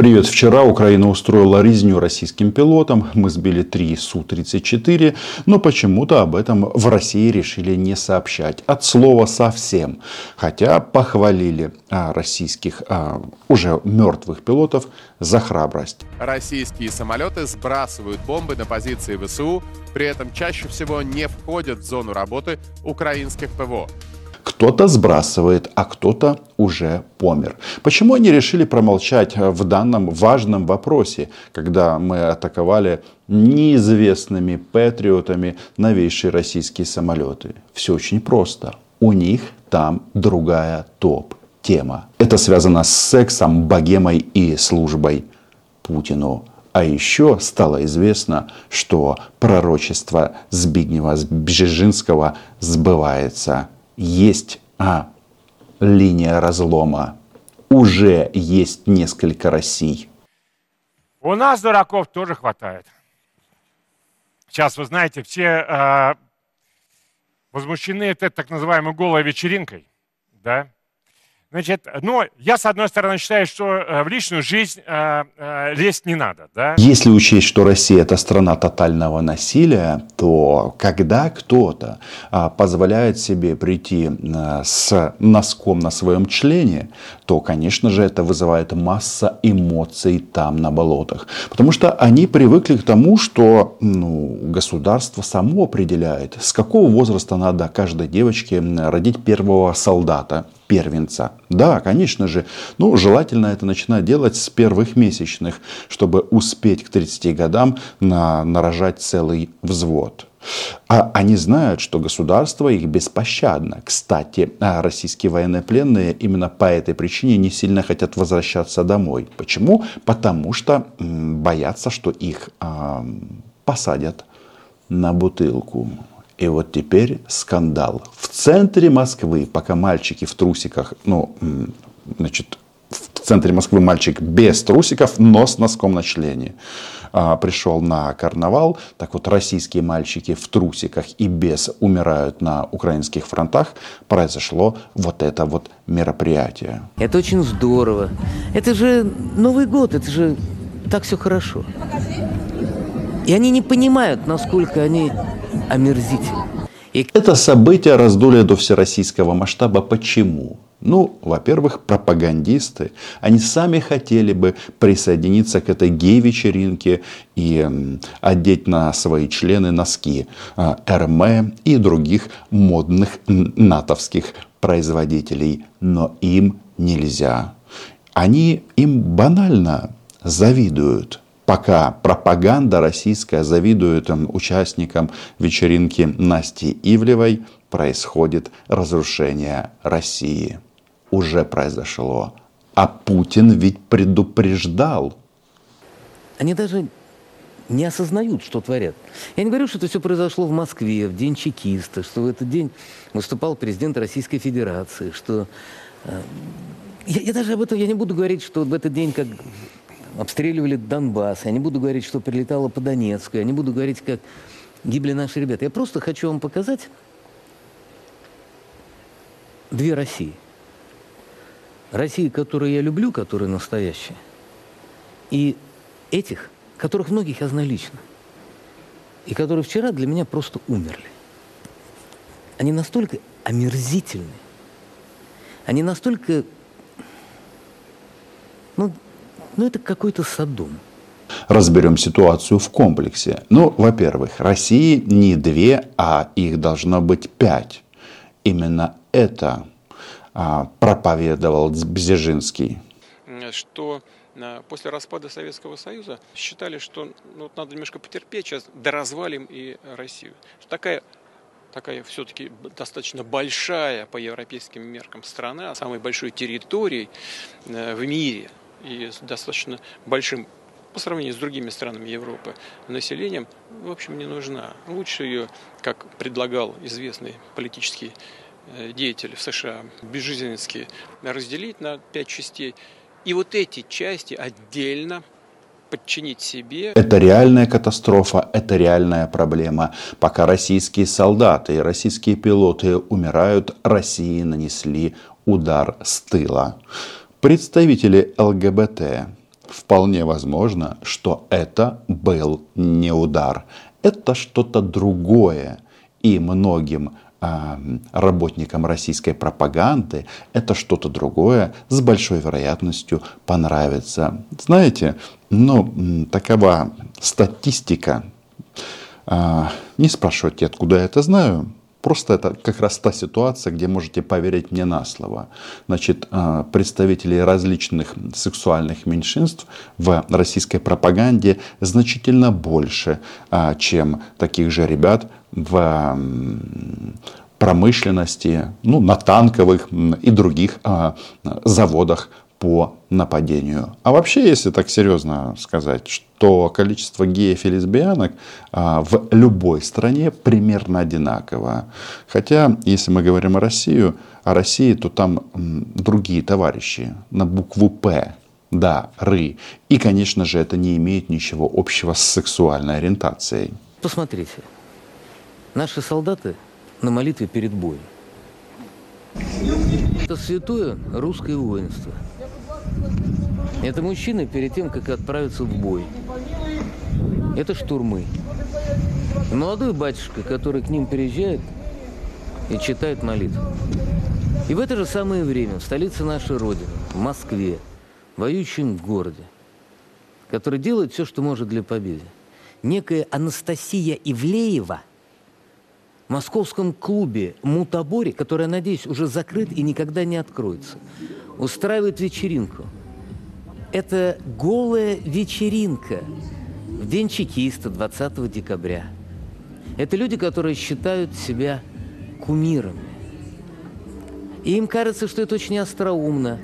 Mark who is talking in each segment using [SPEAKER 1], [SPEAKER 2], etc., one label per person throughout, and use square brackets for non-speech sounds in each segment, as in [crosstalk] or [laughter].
[SPEAKER 1] Привет. Вчера Украина устроила резню российским пилотам. Мы сбили три Су-34, но почему-то об этом в России решили не сообщать. От слова совсем. Хотя похвалили а, российских а, уже мертвых пилотов за храбрость.
[SPEAKER 2] Российские самолеты сбрасывают бомбы на позиции ВСУ, при этом чаще всего не входят в зону работы украинских ПВО.
[SPEAKER 1] Кто-то сбрасывает, а кто-то уже помер. Почему они решили промолчать в данном важном вопросе, когда мы атаковали неизвестными патриотами новейшие российские самолеты? Все очень просто. У них там другая топ-тема. Это связано с сексом, богемой и службой Путину. А еще стало известно, что пророчество Збигнева Бжежинского сбывается есть а, линия разлома. Уже есть несколько Россий.
[SPEAKER 3] У нас дураков тоже хватает. Сейчас, вы знаете, все э, возмущены этой так называемой голой вечеринкой. Да? Значит, ну, я, с одной стороны, считаю, что э, в личную жизнь э, э, лезть не надо, да?
[SPEAKER 1] Если учесть, что Россия – это страна тотального насилия, то когда кто-то э, позволяет себе прийти э, с носком на своем члене, то, конечно же, это вызывает масса эмоций там, на болотах. Потому что они привыкли к тому, что ну, государство само определяет, с какого возраста надо каждой девочке родить первого солдата – первенца. Да, конечно же. Ну, желательно это начинать делать с первых месячных, чтобы успеть к 30 годам на, нарожать целый взвод. А они знают, что государство их беспощадно. Кстати, а российские военнопленные именно по этой причине не сильно хотят возвращаться домой. Почему? Потому что боятся, что их э, посадят на бутылку. И вот теперь скандал. В центре Москвы, пока мальчики в трусиках, ну, значит, в центре Москвы мальчик без трусиков, но с носком на члене. А, пришел на карнавал. Так вот, российские мальчики в трусиках и без умирают на украинских фронтах. Произошло вот это вот мероприятие.
[SPEAKER 4] Это очень здорово. Это же Новый год, это же так все хорошо. И они не понимают, насколько они омерзительны.
[SPEAKER 1] И... Это событие раздули до всероссийского масштаба. Почему? Ну, во-первых, пропагандисты, они сами хотели бы присоединиться к этой гей-вечеринке и одеть на свои члены носки а, РМ и других модных натовских производителей. Но им нельзя. Они им банально завидуют пока пропаганда российская завидует участникам вечеринки Насти Ивлевой, происходит разрушение России. Уже произошло. А Путин ведь предупреждал.
[SPEAKER 4] Они даже не осознают, что творят. Я не говорю, что это все произошло в Москве, в день чекиста, что в этот день выступал президент Российской Федерации, что... Э, я, я даже об этом я не буду говорить, что в этот день, как обстреливали Донбасс, я не буду говорить, что прилетало по Донецку, я не буду говорить, как гибли наши ребята. Я просто хочу вам показать две России. России, которую я люблю, которая настоящая, и этих, которых многих я знаю лично, и которые вчера для меня просто умерли. Они настолько омерзительны, они настолько, ну, ну, это какой-то садом.
[SPEAKER 1] Разберем ситуацию в комплексе. Ну, во-первых, России не две, а их должно быть пять. Именно это а, проповедовал Бзежинский.
[SPEAKER 5] Что а, после распада Советского Союза считали, что ну, надо немножко потерпеть, сейчас доразвалим и Россию. Такая такая все-таки достаточно большая по европейским меркам страна, самой большой территорией э, в мире – и с достаточно большим по сравнению с другими странами Европы населением, в общем, не нужна. Лучше ее, как предлагал известный политический э, деятель в США, Бежизинский, разделить на пять частей. И вот эти части отдельно подчинить себе.
[SPEAKER 1] Это реальная катастрофа, это реальная проблема. Пока российские солдаты и российские пилоты умирают, России нанесли удар с тыла представители ЛГБТ вполне возможно, что это был не удар. Это что-то другое. И многим работникам российской пропаганды это что-то другое с большой вероятностью понравится. Знаете, ну, такова статистика. А, не спрашивайте, откуда я это знаю. Просто это как раз та ситуация, где можете поверить мне на слово. Значит, а, представители различных сексуальных меньшинств в российской пропаганде значительно больше, а, чем таких же ребят в промышленности, ну, на танковых и других а, заводах по нападению. А вообще, если так серьезно сказать, что количество геев и лесбиянок а, в любой стране примерно одинаково. Хотя, если мы говорим о России, о России, то там м, другие товарищи на букву «П». Да, ры. И, конечно же, это не имеет ничего общего с сексуальной ориентацией.
[SPEAKER 4] Посмотрите, наши солдаты на молитве перед боем. Это святое русское воинство. Это мужчины перед тем, как отправиться в бой. Это штурмы. Молодой батюшка, который к ним приезжает и читает молитву. И в это же самое время в столице нашей Родины, в Москве, воюющем городе, который делает все, что может для победы, некая Анастасия Ивлеева – московском клубе «Мутабори», который, надеюсь, уже закрыт и никогда не откроется, устраивает вечеринку. Это голая вечеринка в День чекиста 20 декабря. Это люди, которые считают себя кумирами. И им кажется, что это очень остроумно,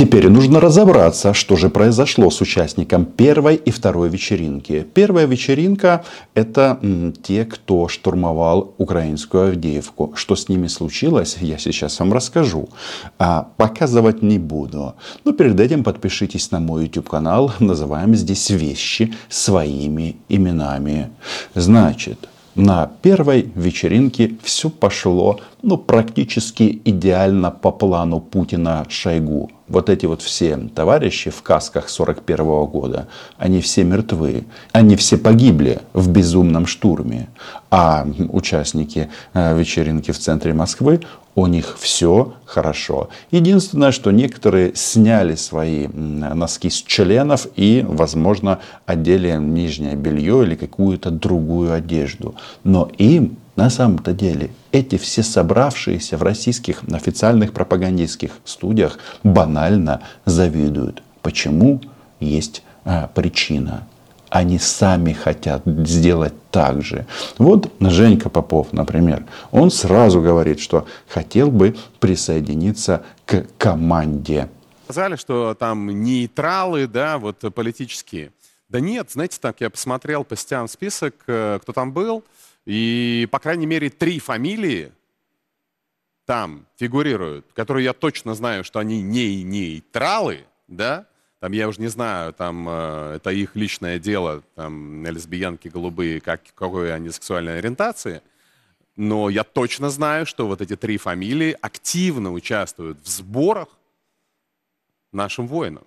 [SPEAKER 1] Теперь нужно разобраться, что же произошло с участником первой и второй вечеринки. Первая вечеринка – это те, кто штурмовал украинскую Авдеевку. Что с ними случилось, я сейчас вам расскажу. А, показывать не буду. Но перед этим подпишитесь на мой YouTube-канал. Называем здесь вещи своими именами. Значит, на первой вечеринке все пошло ну, практически идеально по плану Путина Шойгу вот эти вот все товарищи в касках 41 -го года, они все мертвы. Они все погибли в безумном штурме. А участники э, вечеринки в центре Москвы, у них все хорошо. Единственное, что некоторые сняли свои носки с членов и, возможно, одели нижнее белье или какую-то другую одежду. Но им на самом-то деле эти все собравшиеся в российских официальных пропагандистских студиях банально завидуют. Почему? Есть а, причина. Они сами хотят сделать так же. Вот Женька Попов, например, он сразу говорит, что хотел бы присоединиться к команде.
[SPEAKER 2] Сказали, что там нейтралы, да, вот политические. Да нет, знаете, так я посмотрел по сетям список, э, кто там был. И, по крайней мере, три фамилии там фигурируют, которые я точно знаю, что они не нейтралы, да, там я уже не знаю, там э, это их личное дело, там лесбиянки голубые, как, какой они сексуальной ориентации, но я точно знаю, что вот эти три фамилии активно участвуют в сборах нашим воинам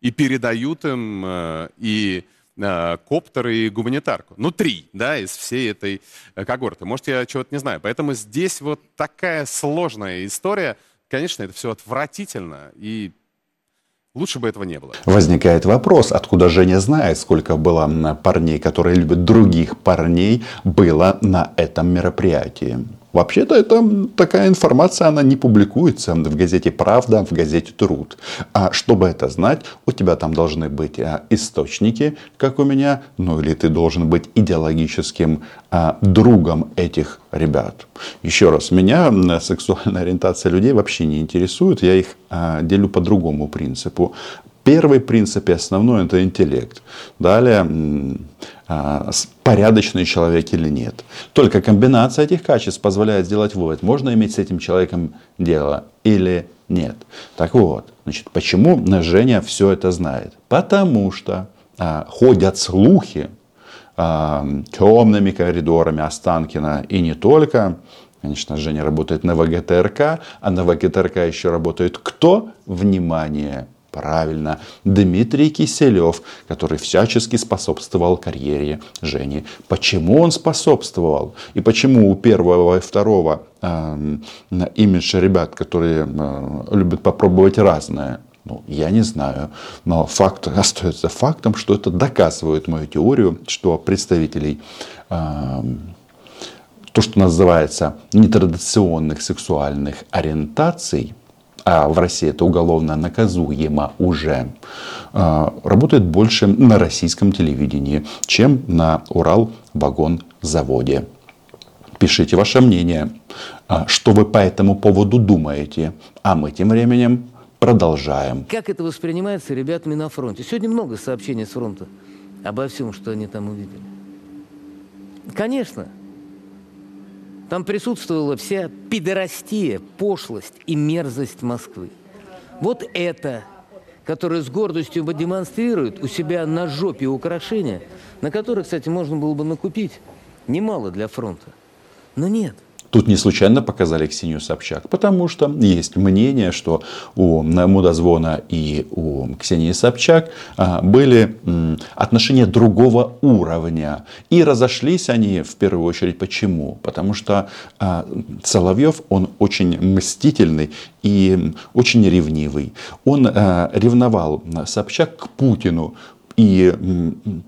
[SPEAKER 2] и передают им э, и Э, коптер и гуманитарку. Ну, три, да, из всей этой э, когорты. Может, я чего-то не знаю. Поэтому здесь вот такая сложная история. Конечно, это все отвратительно и Лучше бы этого не было.
[SPEAKER 1] Возникает вопрос, откуда Женя знает, сколько было парней, которые любят других парней, было на этом мероприятии. Вообще-то это такая информация, она не публикуется в газете «Правда», в газете «Труд». А чтобы это знать, у тебя там должны быть а, источники, как у меня, ну или ты должен быть идеологическим а, другом этих ребят. Еще раз, меня сексуальная ориентация людей вообще не интересует, я их а, делю по другому принципу. Первый принцип и основной – это интеллект. Далее, порядочный человек или нет. Только комбинация этих качеств позволяет сделать вывод, можно иметь с этим человеком дело или нет. Так вот, значит, почему Женя все это знает? Потому что а, ходят слухи а, темными коридорами Останкина и не только. Конечно, Женя работает на ВГТРК, а на ВГТРК еще работает кто? Внимание! Правильно, Дмитрий Киселев, который всячески способствовал карьере Жени. Почему он способствовал? И почему у первого и второго э, имидж ребят, которые э, любят попробовать разное, ну, я не знаю, но факт [laughs] остается фактом, что это доказывает мою теорию, что представителей э, то, что называется нетрадиционных сексуальных ориентаций, а в России это уголовно наказуемо уже, э, работает больше на российском телевидении, чем на Урал-вагон-заводе. Пишите ваше мнение, э, что вы по этому поводу думаете. А мы тем временем продолжаем.
[SPEAKER 4] Как это воспринимается ребятами на фронте? Сегодня много сообщений с фронта обо всем, что они там увидели. Конечно, там присутствовала вся пидорастия, пошлость и мерзость Москвы. Вот это, которое с гордостью демонстрирует у себя на жопе украшения, на которые, кстати, можно было бы накупить немало для фронта. Но нет.
[SPEAKER 1] Тут не случайно показали Ксению Собчак, потому что есть мнение, что у Мудозвона и у Ксении Собчак а, были отношения другого уровня. И разошлись они в первую очередь почему? Потому что а, Соловьев, он очень мстительный и очень ревнивый. Он а, ревновал Собчак к Путину, и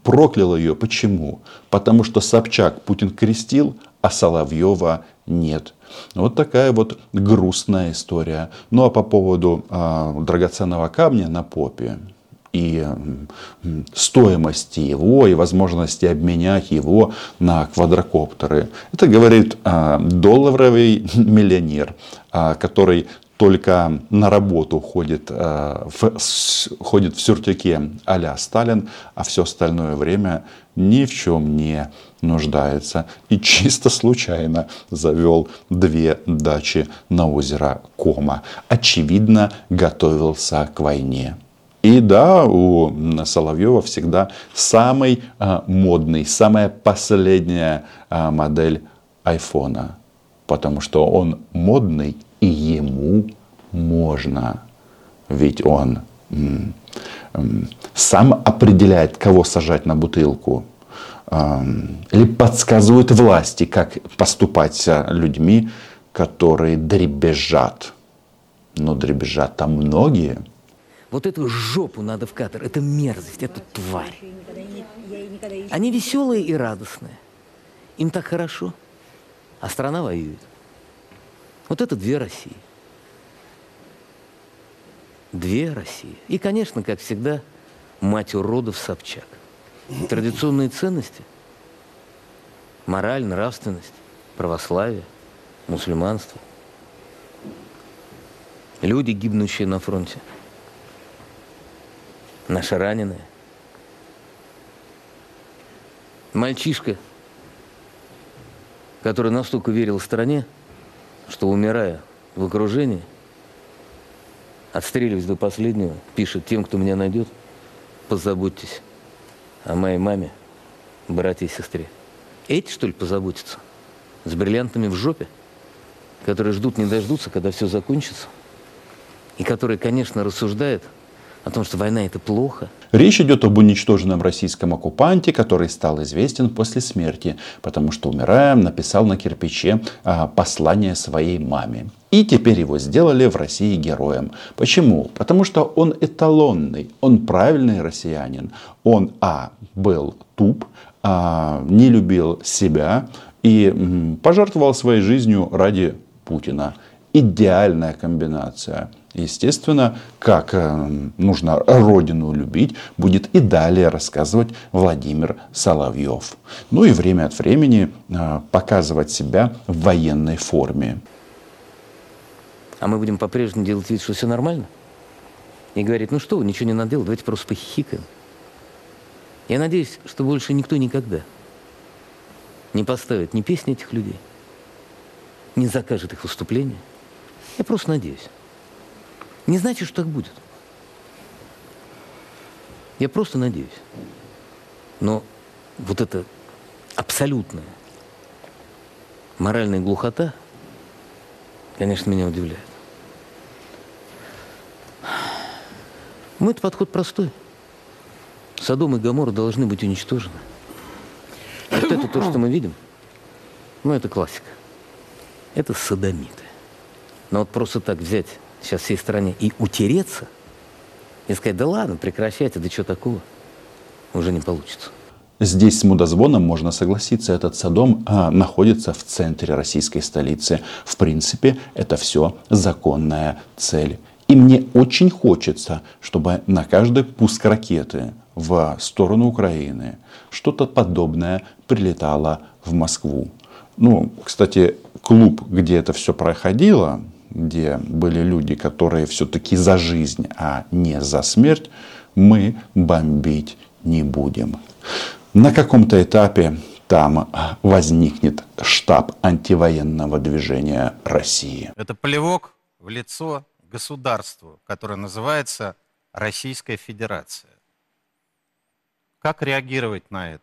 [SPEAKER 1] проклял ее. Почему? Потому что Собчак Путин крестил, а Соловьева нет. Вот такая вот грустная история. Ну а по поводу э, драгоценного камня на попе и стоимости его и возможности обменять его на квадрокоптеры. Это говорит э, долларовый [laughs] миллионер, э, который только на работу ходит, э, в, ходит в сюртюке а Сталин, а все остальное время ни в чем не нуждается. И чисто случайно завел две дачи на озеро Кома. Очевидно, готовился к войне. И да, у Соловьева всегда самый а, модный, самая последняя а, модель айфона. Потому что он модный и ему можно. Ведь он сам определяет, кого сажать на бутылку. Эм, или подсказывают власти, как поступать с людьми, которые дребезжат. Но дребезжат там многие.
[SPEAKER 4] Вот эту жопу надо в катер, это мерзость, это тварь. Они веселые и радостные. Им так хорошо, а страна воюет. Вот это две России. Две России. И, конечно, как всегда, мать уродов Собчак. Традиционные ценности, мораль, нравственность, православие, мусульманство. Люди, гибнущие на фронте. Наши раненые. Мальчишка, который настолько верил стране, что, умирая в окружении, отстреливаясь до последнего, пишет тем, кто меня найдет, позаботьтесь о моей маме, братья и сестре. Эти, что ли, позаботятся? С бриллиантами в жопе? Которые ждут, не дождутся, когда все закончится? И которые, конечно, рассуждают – о том, что война это плохо.
[SPEAKER 1] Речь идет об уничтоженном российском оккупанте, который стал известен после смерти, потому что, умирая, написал на кирпиче а, послание своей маме. И теперь его сделали в России героем. Почему? Потому что он эталонный, он правильный россиянин. Он, а, был туп, а, не любил себя и пожертвовал своей жизнью ради Путина. Идеальная комбинация. Естественно, как э, нужно родину любить, будет и далее рассказывать Владимир Соловьев. Ну и время от времени э, показывать себя в военной форме.
[SPEAKER 4] А мы будем по-прежнему делать вид, что все нормально? И говорить, ну что ничего не надо делать, давайте просто похихикаем. Я надеюсь, что больше никто никогда не поставит ни песни этих людей, не закажет их выступления. Я просто надеюсь не значит, что так будет. Я просто надеюсь. Но вот эта абсолютная моральная глухота, конечно, меня удивляет. По-моему, это подход простой. Содом и Гамора должны быть уничтожены. Вот это то, что мы видим, ну, это классика. Это садомиты. Но вот просто так взять сейчас всей стране и утереться, и сказать, да ладно, прекращайте, да что такого, уже не получится.
[SPEAKER 1] Здесь с мудозвоном можно согласиться, этот Содом а, находится в центре российской столицы. В принципе, это все законная цель. И мне очень хочется, чтобы на каждый пуск ракеты в сторону Украины что-то подобное прилетало в Москву. Ну, кстати, клуб, где это все проходило, где были люди, которые все-таки за жизнь, а не за смерть, мы бомбить не будем. На каком-то этапе там возникнет штаб антивоенного движения России.
[SPEAKER 6] Это плевок в лицо государству, которое называется Российская Федерация. Как реагировать на это?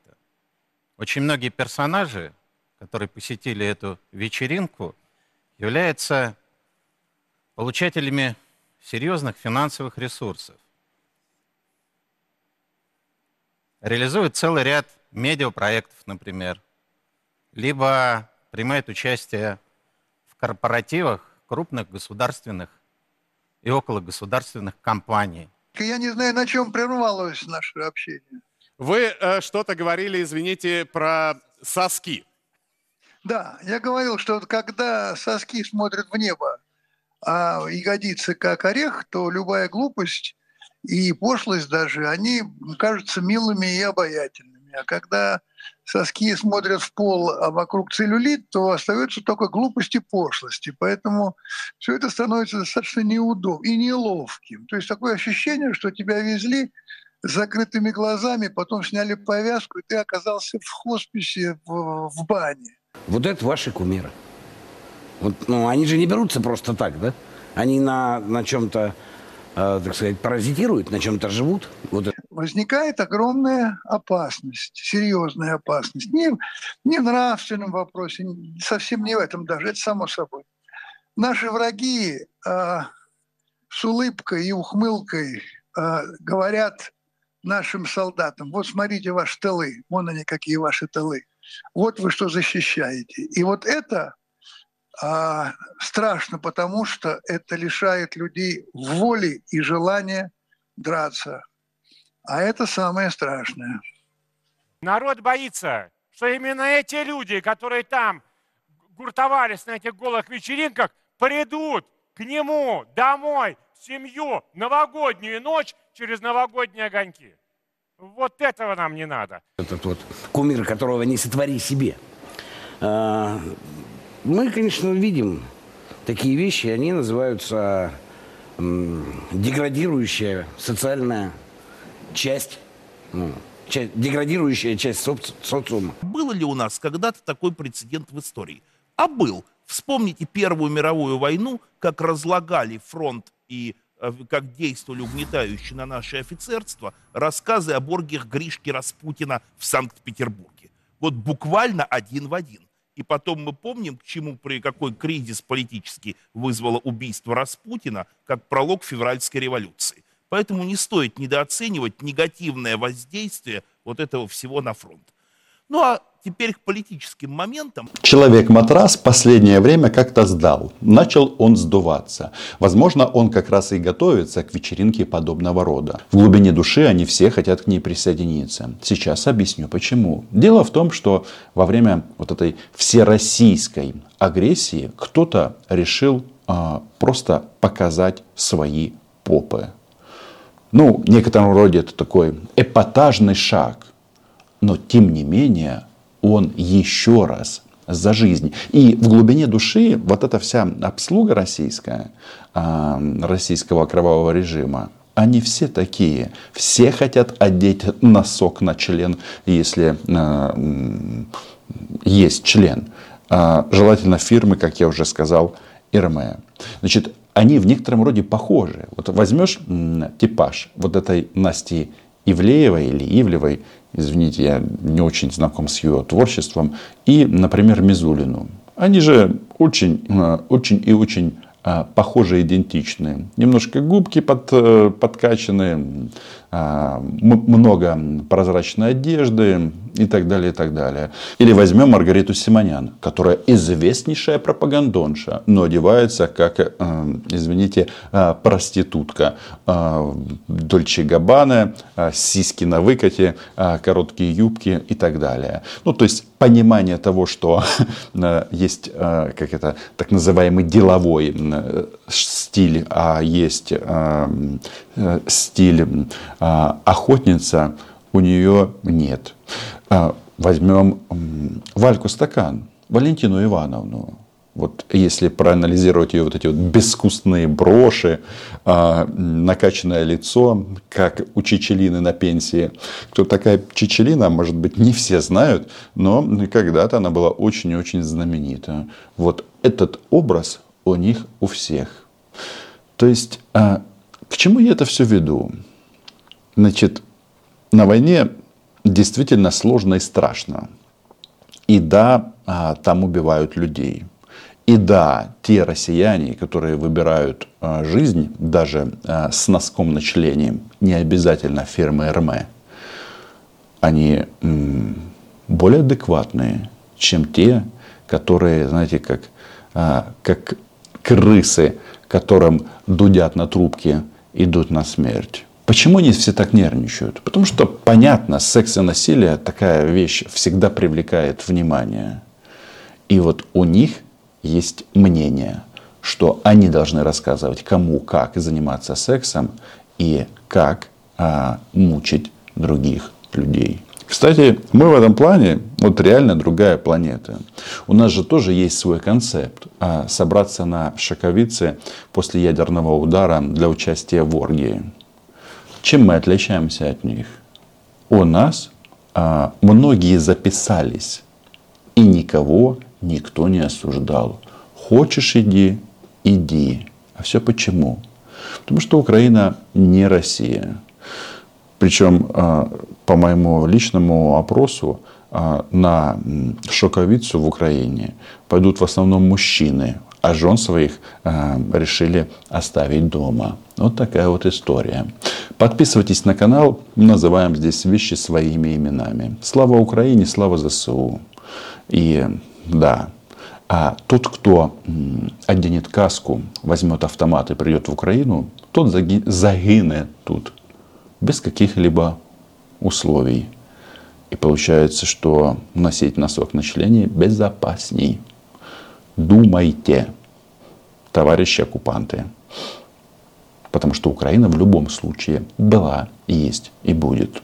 [SPEAKER 6] Очень многие персонажи, которые посетили эту вечеринку, являются получателями серьезных финансовых ресурсов. Реализуют целый ряд медиапроектов, например, либо принимают участие в корпоративах крупных государственных и около государственных компаний.
[SPEAKER 7] Я не знаю, на чем прервалось наше общение.
[SPEAKER 2] Вы э, что-то говорили, извините, про соски.
[SPEAKER 7] Да, я говорил, что вот когда соски смотрят в небо, а ягодицы как орех, то любая глупость и пошлость даже, они кажутся милыми и обаятельными. А когда соски смотрят в пол, а вокруг целлюлит, то остается только глупость и пошлость. И поэтому все это становится достаточно неудобным и неловким. То есть такое ощущение, что тебя везли с закрытыми глазами, потом сняли повязку, и ты оказался в хосписе в, в бане.
[SPEAKER 8] Вот это ваши кумиры. Вот, ну, они же не берутся просто так, да? Они на, на чем-то, э, так сказать, паразитируют, на чем-то живут. Вот.
[SPEAKER 7] Возникает огромная опасность, серьезная опасность. Не, не в нравственном вопросе, совсем не в этом даже, это само собой. Наши враги э, с улыбкой и ухмылкой э, говорят нашим солдатам, вот смотрите ваши тылы, вон они какие ваши тылы, вот вы что защищаете. И вот это а, страшно, потому что это лишает людей воли и желания драться. А это самое страшное.
[SPEAKER 3] Народ боится, что именно эти люди, которые там гуртовались на этих голых вечеринках, придут к нему домой, в семью, новогоднюю ночь через новогодние огоньки. Вот этого нам не надо.
[SPEAKER 8] Этот вот кумир, которого не сотвори себе. Мы, конечно, видим такие вещи, они называются деградирующая социальная часть, ну, деградирующая часть соци социума.
[SPEAKER 9] Было ли у нас когда-то такой прецедент в истории? А был. Вспомните Первую мировую войну, как разлагали фронт и э, как действовали угнетающие на наше офицерство рассказы о боргах Гришки Распутина в Санкт-Петербурге. Вот буквально один в один. И потом мы помним, к чему, при какой кризис политический вызвало убийство Распутина, как пролог февральской революции. Поэтому не стоит недооценивать негативное воздействие вот этого всего на фронт. Ну а теперь к политическим моментам.
[SPEAKER 1] Человек-матрас последнее время как-то сдал. Начал он сдуваться. Возможно, он как раз и готовится к вечеринке подобного рода. В глубине души они все хотят к ней присоединиться. Сейчас объясню почему. Дело в том, что во время вот этой всероссийской агрессии кто-то решил а, просто показать свои попы. Ну, в некотором роде это такой эпатажный шаг. Но тем не менее, он еще раз за жизнь. И в глубине души вот эта вся обслуга российская, а, российского кровавого режима, они все такие. Все хотят одеть носок на член, если а, есть член. А, желательно фирмы, как я уже сказал, Ирме. Значит, они в некотором роде похожи. Вот возьмешь типаж вот этой Насти Ивлеевой или Ивлевой, извините, я не очень знаком с ее творчеством, и, например, Мизулину. Они же очень, э, очень и очень а, похожи, идентичны. Немножко губки под, э, подкачаны, много прозрачной одежды и так далее, и так далее. Или возьмем Маргариту Симонян, которая известнейшая пропагандонша, но одевается как, э, извините, э, проститутка. Э, Дольче Габбана, сиськи на выкате, короткие юбки и так далее. Ну, то есть понимание того, что [laughs] есть как это, так называемый деловой стиль, а есть стиль а, охотница у нее нет. А, возьмем Вальку Стакан, Валентину Ивановну. Вот если проанализировать ее вот эти вот безвкусные броши, а, накачанное лицо, как у Чечелины на пенсии. Кто такая Чечелина, может быть, не все знают, но когда-то она была очень-очень знаменита. Вот этот образ у них у всех. То есть, к чему я это все веду? Значит, на войне действительно сложно и страшно. И да, а, там убивают людей. И да, те россияне, которые выбирают а, жизнь даже а, с носком на члене, не обязательно фирмы РМ, они более адекватные, чем те, которые, знаете, как, как крысы, которым дудят на трубке, идут на смерть. Почему они все так нервничают? Потому что, понятно, секс и насилие такая вещь всегда привлекает внимание. И вот у них есть мнение, что они должны рассказывать, кому как заниматься сексом и как а, мучить других людей. Кстати, мы в этом плане вот реально другая планета. У нас же тоже есть свой концепт. А, собраться на Шаковице после ядерного удара для участия в оргии. Чем мы отличаемся от них? У нас а, многие записались, и никого никто не осуждал. Хочешь иди, иди. А все почему? Потому что Украина не Россия. Причем, а, по моему личному опросу, а, на шоковицу в Украине пойдут в основном мужчины, а жен своих а, решили оставить дома. Вот такая вот история. Подписывайтесь на канал, называем здесь вещи своими именами. Слава Украине, слава ЗСУ. И да, а тот, кто оденет каску, возьмет автомат и придет в Украину, тот загинет тут без каких-либо условий. И получается, что носить носок на члене безопасней. Думайте, товарищи оккупанты. Потому что Украина в любом случае была, есть и будет.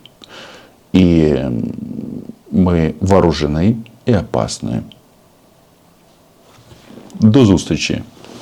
[SPEAKER 1] И мы вооружены и опасны. До зустрічі!